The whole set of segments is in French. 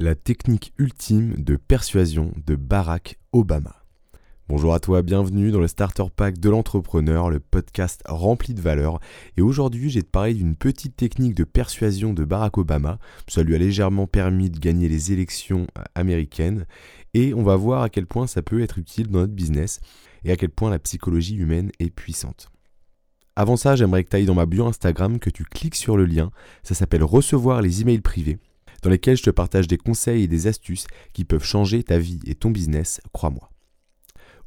La technique ultime de persuasion de Barack Obama. Bonjour à toi, bienvenue dans le Starter Pack de l'entrepreneur, le podcast rempli de valeur. Et aujourd'hui, j'ai te parler d'une petite technique de persuasion de Barack Obama. Ça lui a légèrement permis de gagner les élections euh, américaines. Et on va voir à quel point ça peut être utile dans notre business et à quel point la psychologie humaine est puissante. Avant ça, j'aimerais que tu ailles dans ma bio Instagram, que tu cliques sur le lien. Ça s'appelle Recevoir les emails privés dans lesquels je te partage des conseils et des astuces qui peuvent changer ta vie et ton business, crois-moi.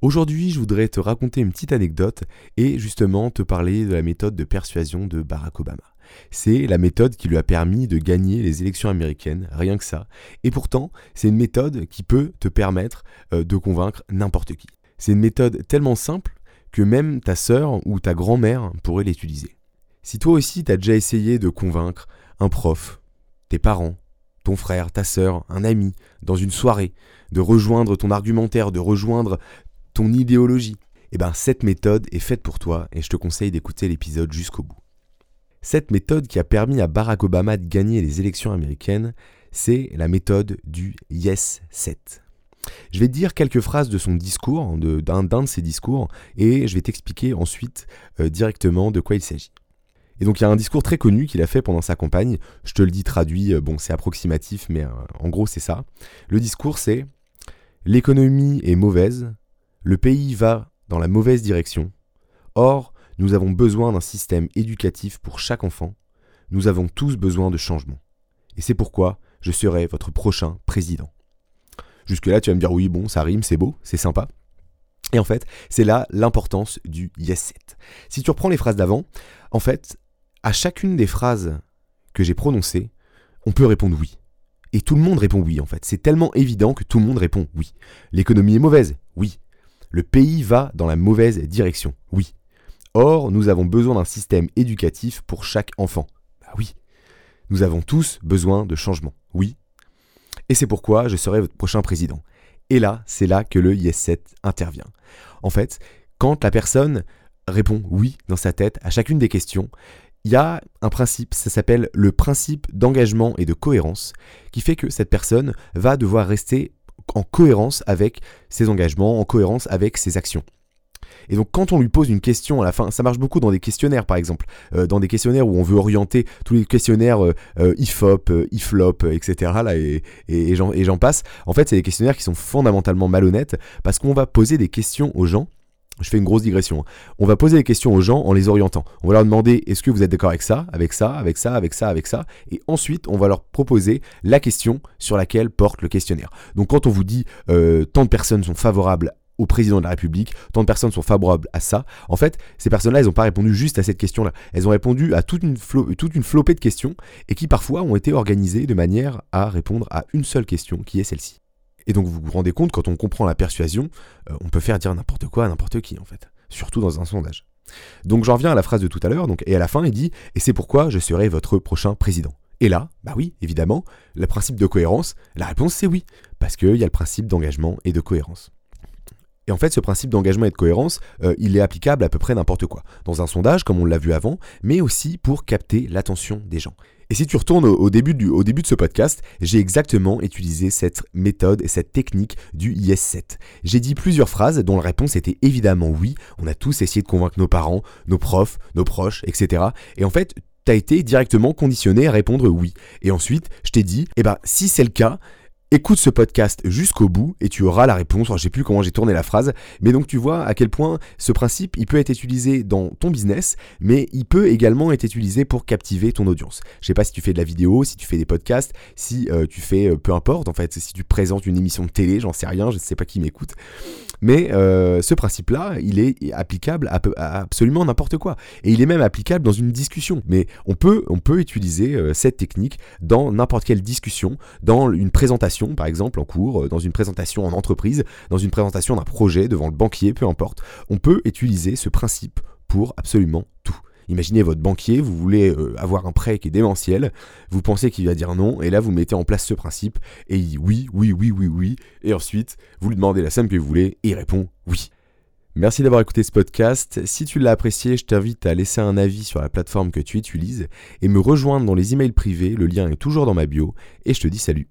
Aujourd'hui, je voudrais te raconter une petite anecdote et justement te parler de la méthode de persuasion de Barack Obama. C'est la méthode qui lui a permis de gagner les élections américaines, rien que ça. Et pourtant, c'est une méthode qui peut te permettre euh, de convaincre n'importe qui. C'est une méthode tellement simple que même ta sœur ou ta grand-mère pourrait l'utiliser. Si toi aussi tu as déjà essayé de convaincre un prof, tes parents, ton frère, ta sœur, un ami, dans une soirée, de rejoindre ton argumentaire, de rejoindre ton idéologie, eh bien cette méthode est faite pour toi et je te conseille d'écouter l'épisode jusqu'au bout. Cette méthode qui a permis à Barack Obama de gagner les élections américaines, c'est la méthode du Yes 7. Je vais dire quelques phrases de son discours, d'un de, ses discours, et je vais t'expliquer ensuite euh, directement de quoi il s'agit. Et donc il y a un discours très connu qu'il a fait pendant sa campagne. Je te le dis traduit, euh, bon c'est approximatif, mais euh, en gros c'est ça. Le discours c'est L'économie est mauvaise, le pays va dans la mauvaise direction. Or, nous avons besoin d'un système éducatif pour chaque enfant. Nous avons tous besoin de changement. Et c'est pourquoi je serai votre prochain président. Jusque-là, tu vas me dire oui, bon, ça rime, c'est beau, c'est sympa. Et en fait, c'est là l'importance du yes set. Si tu reprends les phrases d'avant, en fait, à chacune des phrases que j'ai prononcées, on peut répondre oui. Et tout le monde répond oui en fait. C'est tellement évident que tout le monde répond oui. L'économie est mauvaise? Oui. Le pays va dans la mauvaise direction? Oui. Or, nous avons besoin d'un système éducatif pour chaque enfant? Bah oui. Nous avons tous besoin de changement? Oui. Et c'est pourquoi je serai votre prochain président. Et là, c'est là que le IS7 intervient. En fait, quand la personne répond oui dans sa tête à chacune des questions, il y a un principe, ça s'appelle le principe d'engagement et de cohérence, qui fait que cette personne va devoir rester en cohérence avec ses engagements, en cohérence avec ses actions. Et donc quand on lui pose une question à la fin, ça marche beaucoup dans des questionnaires par exemple, euh, dans des questionnaires où on veut orienter tous les questionnaires IFOP, IFLOP, etc. Là, et, et j'en passe. En fait, c'est des questionnaires qui sont fondamentalement malhonnêtes parce qu'on va poser des questions aux gens je fais une grosse digression. Hein. On va poser des questions aux gens en les orientant. On va leur demander est-ce que vous êtes d'accord avec ça, avec ça, avec ça, avec ça, avec ça? Et ensuite, on va leur proposer la question sur laquelle porte le questionnaire. Donc quand on vous dit euh, tant de personnes sont favorables au président de la République, tant de personnes sont favorables à ça. En fait, ces personnes-là, elles n'ont pas répondu juste à cette question-là. Elles ont répondu à toute une, toute une flopée de questions et qui parfois ont été organisées de manière à répondre à une seule question qui est celle-ci. Et donc vous vous rendez compte, quand on comprend la persuasion, euh, on peut faire dire n'importe quoi à n'importe qui en fait, surtout dans un sondage. Donc j'en reviens à la phrase de tout à l'heure, et à la fin il dit, et c'est pourquoi je serai votre prochain président? Et là, bah oui, évidemment, le principe de cohérence, la réponse c'est oui, parce qu'il y a le principe d'engagement et de cohérence. Et en fait, ce principe d'engagement et de cohérence, euh, il est applicable à peu près n'importe quoi. Dans un sondage, comme on l'a vu avant, mais aussi pour capter l'attention des gens. Et si tu retournes au, début, du, au début de ce podcast, j'ai exactement utilisé cette méthode et cette technique du Yes 7. J'ai dit plusieurs phrases dont la réponse était évidemment oui. On a tous essayé de convaincre nos parents, nos profs, nos proches, etc. Et en fait, tu as été directement conditionné à répondre oui. Et ensuite, je t'ai dit, eh ben, si c'est le cas, Écoute ce podcast jusqu'au bout et tu auras la réponse. Alors, je sais plus comment j'ai tourné la phrase, mais donc tu vois à quel point ce principe, il peut être utilisé dans ton business, mais il peut également être utilisé pour captiver ton audience. Je sais pas si tu fais de la vidéo, si tu fais des podcasts, si euh, tu fais euh, peu importe en fait, si tu présentes une émission de télé, j'en sais rien, je ne sais pas qui m'écoute. Mais euh, ce principe-là, il est applicable à, absolument n'importe quoi. Et il est même applicable dans une discussion. Mais on peut, utiliser euh, cette technique dans n'importe quelle discussion, dans une présentation par exemple en cours, euh, dans une présentation en entreprise, dans une présentation d'un projet devant le banquier, peu importe. On peut utiliser ce principe pour absolument tout. Imaginez votre banquier, vous voulez euh, avoir un prêt qui est démentiel, vous pensez qu'il va dire non, et là vous mettez en place ce principe, et il dit oui, oui, oui, oui, oui, et ensuite vous lui demandez la somme que vous voulez, et il répond oui. Merci d'avoir écouté ce podcast. Si tu l'as apprécié, je t'invite à laisser un avis sur la plateforme que tu utilises et me rejoindre dans les emails privés. Le lien est toujours dans ma bio. Et je te dis salut.